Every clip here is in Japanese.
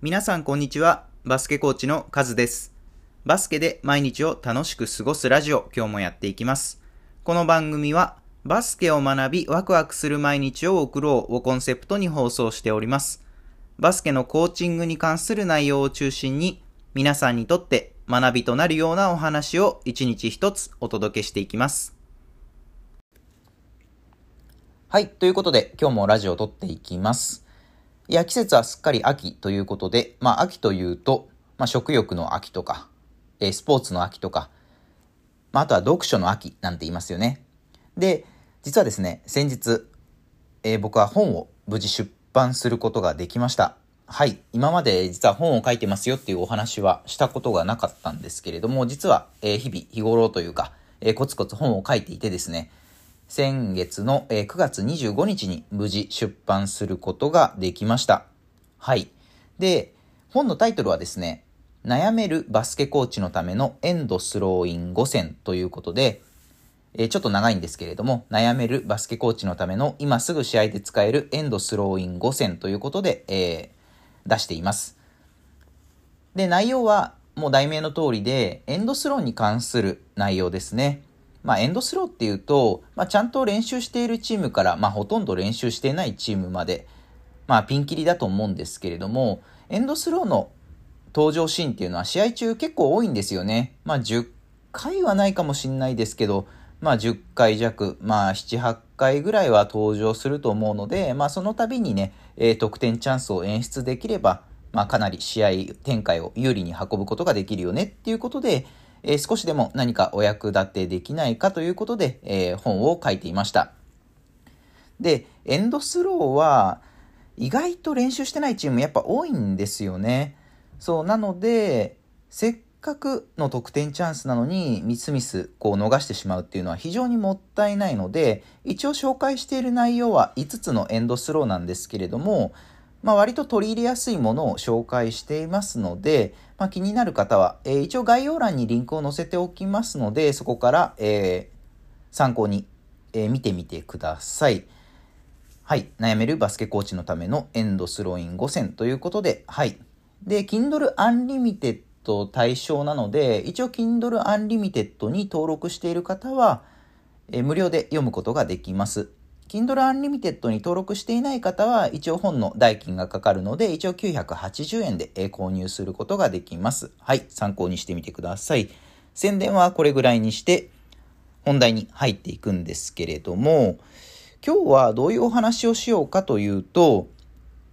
皆さんこんにちは。バスケコーチのカズです。バスケで毎日を楽しく過ごすラジオ、今日もやっていきます。この番組は、バスケを学びワクワクする毎日を送ろうをコンセプトに放送しております。バスケのコーチングに関する内容を中心に、皆さんにとって学びとなるようなお話を一日一つお届けしていきます。はい。ということで、今日もラジオを撮っていきます。いや、季節はすっかり秋ということで、まあ秋というと、まあ食欲の秋とか、えースポーツの秋とか、まああとは読書の秋なんて言いますよね。で、実はですね、先日、えー僕は本を無事出版することができました。はい。今まで実は本を書いてますよっていうお話はしたことがなかったんですけれども、実は、えー日々、日頃というか、えーコツコツ本を書いていてですね、先月の9月25日に無事出版することができました。はい。で、本のタイトルはですね、悩めるバスケコーチのためのエンドスローイン5選ということで、えちょっと長いんですけれども、悩めるバスケコーチのための今すぐ試合で使えるエンドスローイン5選ということで、えー出しています。で、内容はもう題名の通りで、エンドスローに関する内容ですね。まあ、エンドスローっていうと、まあ、ちゃんと練習しているチームから、まあ、ほとんど練習していないチームまで、まあ、ピンキリだと思うんですけれども、エンドスローの登場シーンっていうのは試合中結構多いんですよね。まあ、10回はないかもしれないですけど、まあ、10回弱、まあ、7、8回ぐらいは登場すると思うので、まあ、その度にね、えー得点チャンスを演出できれば、まあ、かなり試合展開を有利に運ぶことができるよねっていうことで、えー少しでも何かお役立てできないかということで、えー本を書いていました。で、エンドスローは意外と練習してないチームやっぱ多いんですよね。そう、なので、せっかくの得点チャンスなのに、ミスミスこう逃してしまうっていうのは非常にもったいないので、一応紹介している内容は5つのエンドスローなんですけれども、まあ、割と取り入れやすいものを紹介していますので、まあ、気になる方は、えー一応概要欄にリンクを載せておきますので、そこから、えー参考に、えー見てみてください。はい。悩めるバスケコーチのためのエンドスローイン5選ということで、はい。で、Kindle Unlimited 対象なので、一応 Kindle Unlimited に登録している方は、え無料で読むことができます。Kindle Unlimited に登録していない方は、一応本の代金がかかるので、一応980円で購入することができます。はい。参考にしてみてください。宣伝はこれぐらいにして、本題に入っていくんですけれども、今日はどういうお話をしようかというと、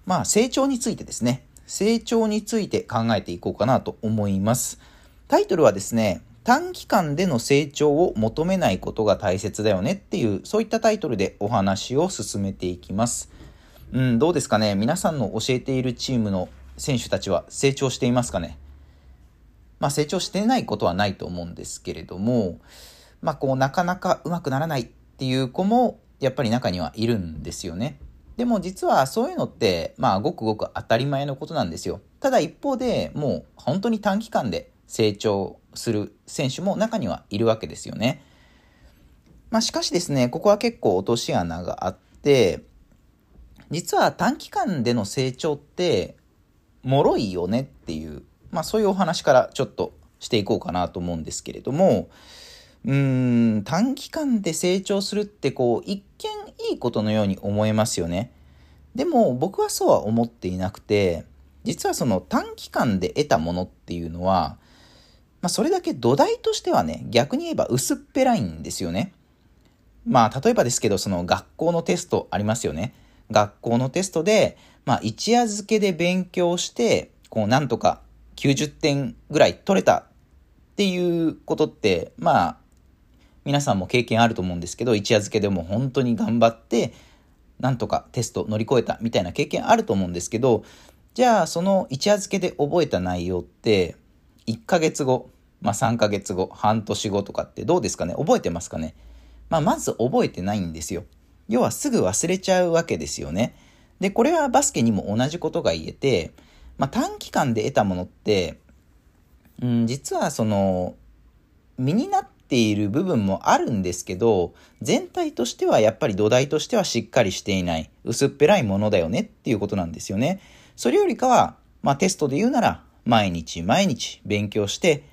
まあ成長についてですね。成長について考えていこうかなと思います。タイトルはですね、短期間での成長を求めないことが大切だよねっていう、そういったタイトルでお話を進めていきます。うん、どうですかね？皆さんの教えているチームの選手たちは成長していますかね？まあ成長してないことはないと思うんですけれども、まあこうなかなかうまくならないっていう子もやっぱり中にはいるんですよね。でも実はそういうのってまあごくごく当たり前のことなんですよ。ただ一方でもう本当に短期間で成長する選手も中にはいるわけですよね。まあしかしですね、ここは結構落とし穴があって、実は短期間での成長って脆いよねっていう、まあそういうお話からちょっとしていこうかなと思うんですけれども、うん、短期間で成長するってこう、一見いいことのように思えますよね。でも僕はそうは思っていなくて、実はその短期間で得たものっていうのは、まあそれだけ土台としてはね、逆に言えば薄っぺらいんですよね。まあ例えばですけど、その学校のテストありますよね。学校のテストで、まあ一夜漬けで勉強して、こうなんとか90点ぐらい取れたっていうことって、まあ皆さんも経験あると思うんですけど、一夜漬けでも本当に頑張って、なんとかテスト乗り越えたみたいな経験あると思うんですけど、じゃあその一夜漬けで覚えた内容って、1ヶ月後、まあ3ヶ月後、半年後とかってどうですかね？覚えてますかね？まあまず覚えてないんですよ。要はすぐ忘れちゃうわけですよね。で、これはバスケにも同じことが言えて、まあ短期間で得たものって、うん、実はその、身になっている部分もあるんですけど、全体としてはやっぱり土台としてはしっかりしていない、薄っぺらいものだよねっていうことなんですよね。それよりかは、まあテストで言うなら、毎日毎日勉強して、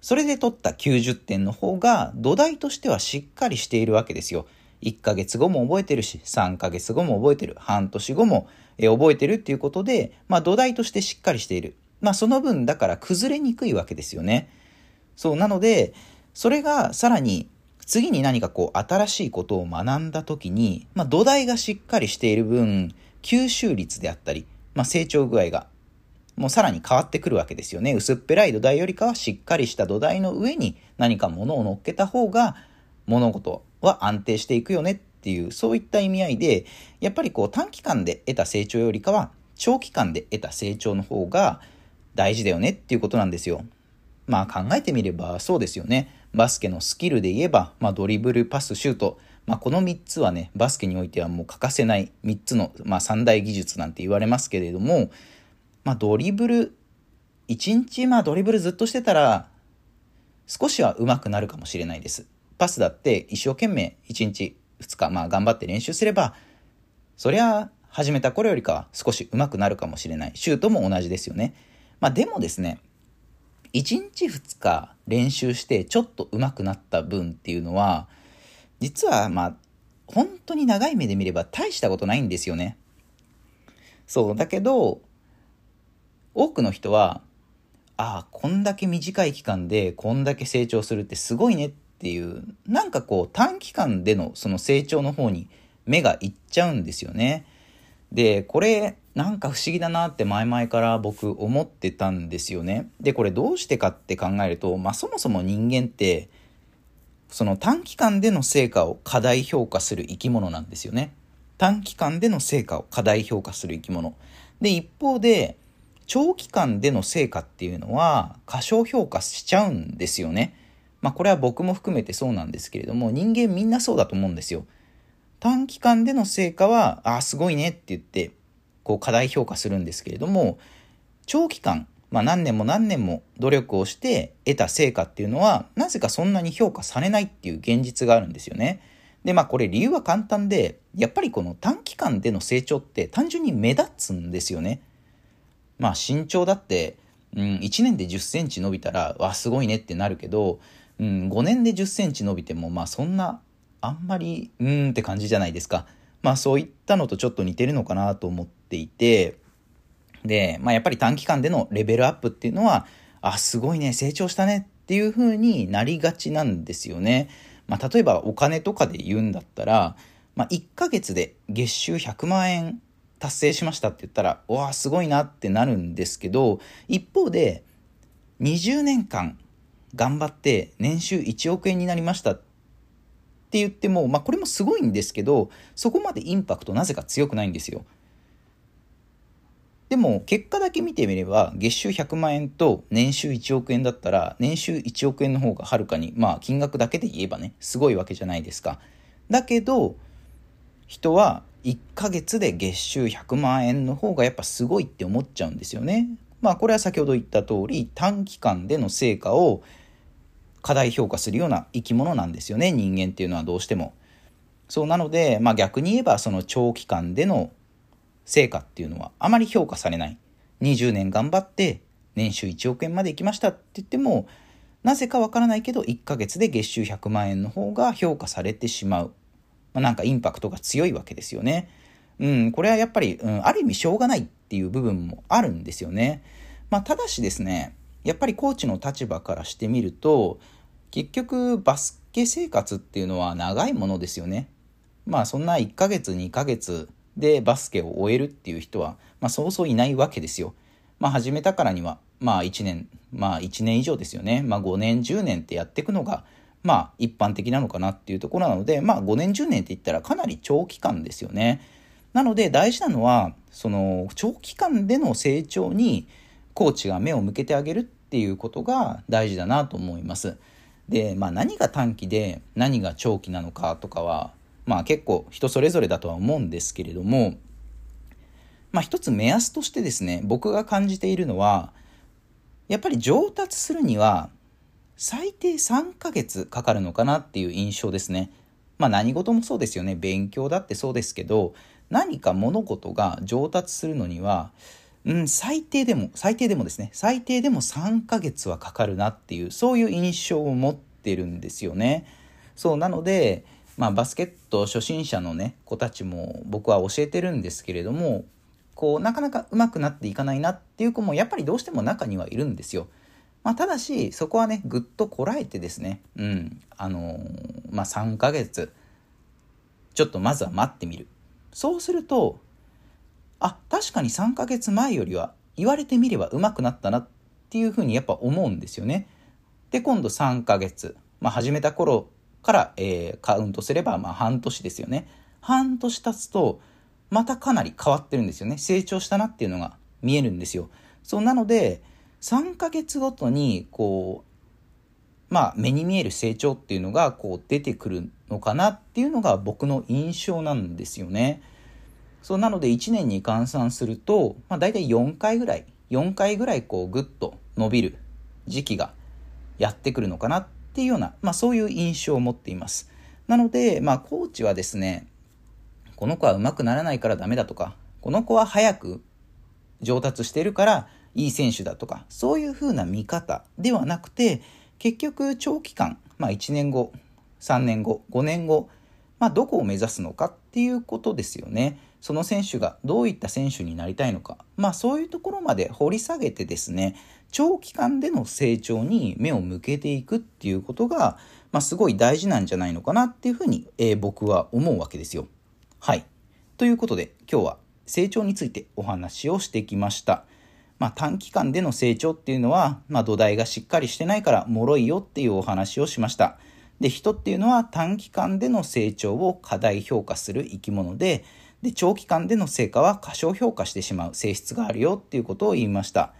それで取った90点の方が土台としてはしっかりしているわけですよ。1ヶ月後も覚えてるし、3ヶ月後も覚えてる、半年後も覚えてるっていうことで、まあ土台としてしっかりしている。まあその分だから崩れにくいわけですよね。そう、なので、それがさらに次に何かこう新しいことを学んだ時に、まあ土台がしっかりしている分、吸収率であったり、まあ成長具合がもうさらに変わってくるわけですよね。薄っぺらい土台よりかはしっかりした土台の上に何か物を乗っけた方が物事は安定していくよねっていう、そういった意味合いで、やっぱりこう短期間で得た成長よりかは長期間で得た成長の方が大事だよねっていうことなんですよ。まあ考えてみればそうですよね。バスケのスキルで言えば、まあ、ドリブル、パス、シュート、まあ、この3つはね、バスケにおいてはもう欠かせない3つの、まあ、三大技術なんて言われますけれども、まあ、ドリブル、1日、まあ、ドリブルずっとしてたら、少しは上手くなるかもしれないです。パスだって一生懸命1日、2日、まあ、頑張って練習すれば、そりゃ、始めた頃よりかは少し上手くなるかもしれない。シュートも同じですよね。まあ、でもですね、1日2日練習してちょっと上手くなった分っていうのは、実はまあ、本当に長い目で見れば大したことないんですよね。そう、だけど、多くの人は、ああ、こんだけ短い期間でこんだけ成長するってすごいねっていう、なんかこう短期間でのその成長の方に目がいっちゃうんですよね。で、これなんか不思議だなって前々から僕思ってたんですよね。で、これどうしてかって考えると、まあそもそも人間って、その短期間での成果を過大評価する生き物なんですよね。短期間での成果を過大評価する生き物。で、一方で、長期間での成果っていうのは過小評価しちゃうんですよね。まあこれは僕も含めてそうなんですけれども、人間みんなそうだと思うんですよ。短期間での成果は、ああ、すごいねって言って、こう過大評価するんですけれども、長期間、まあ何年も何年も努力をして得た成果っていうのは、なぜかそんなに評価されないっていう現実があるんですよね。で、まあこれ理由は簡単で、やっぱりこの短期間での成長って単純に目立つんですよね。まあ身長だって、うん、1年で10センチ伸びたら、わ、すごいねってなるけど、うん、5年で10センチ伸びても、まあそんな、あんまり、うーんって感じじゃないですか。まあそういったのとちょっと似てるのかなと思っていて、で、まあやっぱり短期間でのレベルアップっていうのは、あ、すごいね、成長したねっていう風になりがちなんですよね。まあ例えばお金とかで言うんだったら、まあ1ヶ月で月収100万円達成しましたって言ったら、わあ、すごいなってなるんですけど、一方で、20年間頑張って年収1億円になりましたって言っても、まあこれもすごいんですけど、そこまでインパクトなぜか強くないんですよ。でも結果だけ見てみれば月収100万円と年収1億円だったら年収1億円の方がはるかにまあ金額だけで言えばねすごいわけじゃないですか。だけど人は1ヶ月で月収100万円の方がやっぱすごいって思っちゃうんですよね。まあこれは先ほど言った通り短期間での成果を過大評価するような生き物なんですよね人間っていうのはどうしても。そうなので、まあ、逆に言えばその長期間での成果っていうのはあまり評価されない。20年頑張って年収1億円まで行きましたって言ってもなぜかわからないけど1ヶ月で月収100万円の方が評価されてしまう。まあ、なんかインパクトが強いわけですよね。うん、これはやっぱり、うん、ある意味しょうがないっていう部分もあるんですよね。まあ、ただしですね、やっぱりコーチの立場からしてみると、結局バスケ生活っていうのは長いものですよね。まあそんな1ヶ月2ヶ月でバスケを終えるっていう人は、まあそうそういないわけですよ。まあ始めたからには、まあ1年、まあ1年以上ですよね。まあ5年10年ってやっていくのが、まあ一般的なのかなっていうところなので、まあ5年10年って言ったらかなり長期間ですよね。なので大事なのは、その長期間での成長にコーチが目を向けてあげるっていうことが大事だなと思います。で、まあ何が短期で何が長期なのかとかは、まあ結構人それぞれだとは思うんですけれども、まあ一つ目安としてですね、僕が感じているのは、やっぱり上達するには最低3ヶ月かかるのかなっていう印象ですね。まあ何事もそうですよね。勉強だってそうですけど、何か物事が上達するのには、うん、最低でも、最低でもですね、最低でも3ヶ月はかかるなっていう、そういう印象を持ってるんですよね。そう、なので、まあ、バスケット初心者のね、子たちも僕は教えてるんですけれども、こう、なかなか上手くなっていかないなっていう子もやっぱりどうしても中にはいるんですよ。まあ、ただし、そこはね、ぐっとこらえてですね、うん、あのー、まあ、3ヶ月、ちょっとまずは待ってみる。そうすると、あ、確かに3ヶ月前よりは言われてみれば上手くなったなっていうふうにやっぱ思うんですよね。で、今度3ヶ月。まあ、始めた頃から、えー、カウントすれば、まあ、半年ですよね。半年経つと、またかなり変わってるんですよね。成長したなっていうのが見えるんですよ。そうなので、3ヶ月ごとに、こう、まあ、目に見える成長っていうのが、こう、出てくるのかなっていうのが僕の印象なんですよね。そうなので1年に換算すると、まあ、大体4回ぐらい4回ぐらいこうグッと伸びる時期がやってくるのかなっていうような、まあ、そういう印象を持っていますなので、まあ、コーチはですねこの子は上手くならないからダメだとかこの子は早く上達してるからいい選手だとかそういうふうな見方ではなくて結局長期間、まあ、1年後3年後5年後、まあ、どこを目指すのかっていうことですよね。その選手がどういった選手になりたいのか、まあそういうところまで掘り下げてですね、長期間での成長に目を向けていくっていうことが、まあすごい大事なんじゃないのかなっていうふうに、えー、僕は思うわけですよ。はい。ということで今日は成長についてお話をしてきました。まあ短期間での成長っていうのは、まあ土台がしっかりしてないから脆いよっていうお話をしました。で、人っていうのは短期間での成長を過大評価する生き物で、で、長期間での成果は過小評価してしまう性質があるよっていうことを言いました。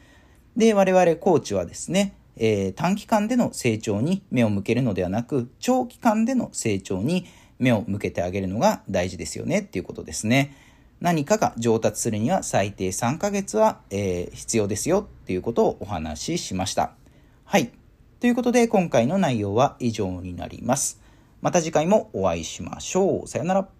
で、我々コーチはですね、えー、短期間での成長に目を向けるのではなく、長期間での成長に目を向けてあげるのが大事ですよねっていうことですね。何かが上達するには最低3ヶ月は、えー、必要ですよっていうことをお話ししました。はい。ということで今回の内容は以上になります。また次回もお会いしましょう。さよなら。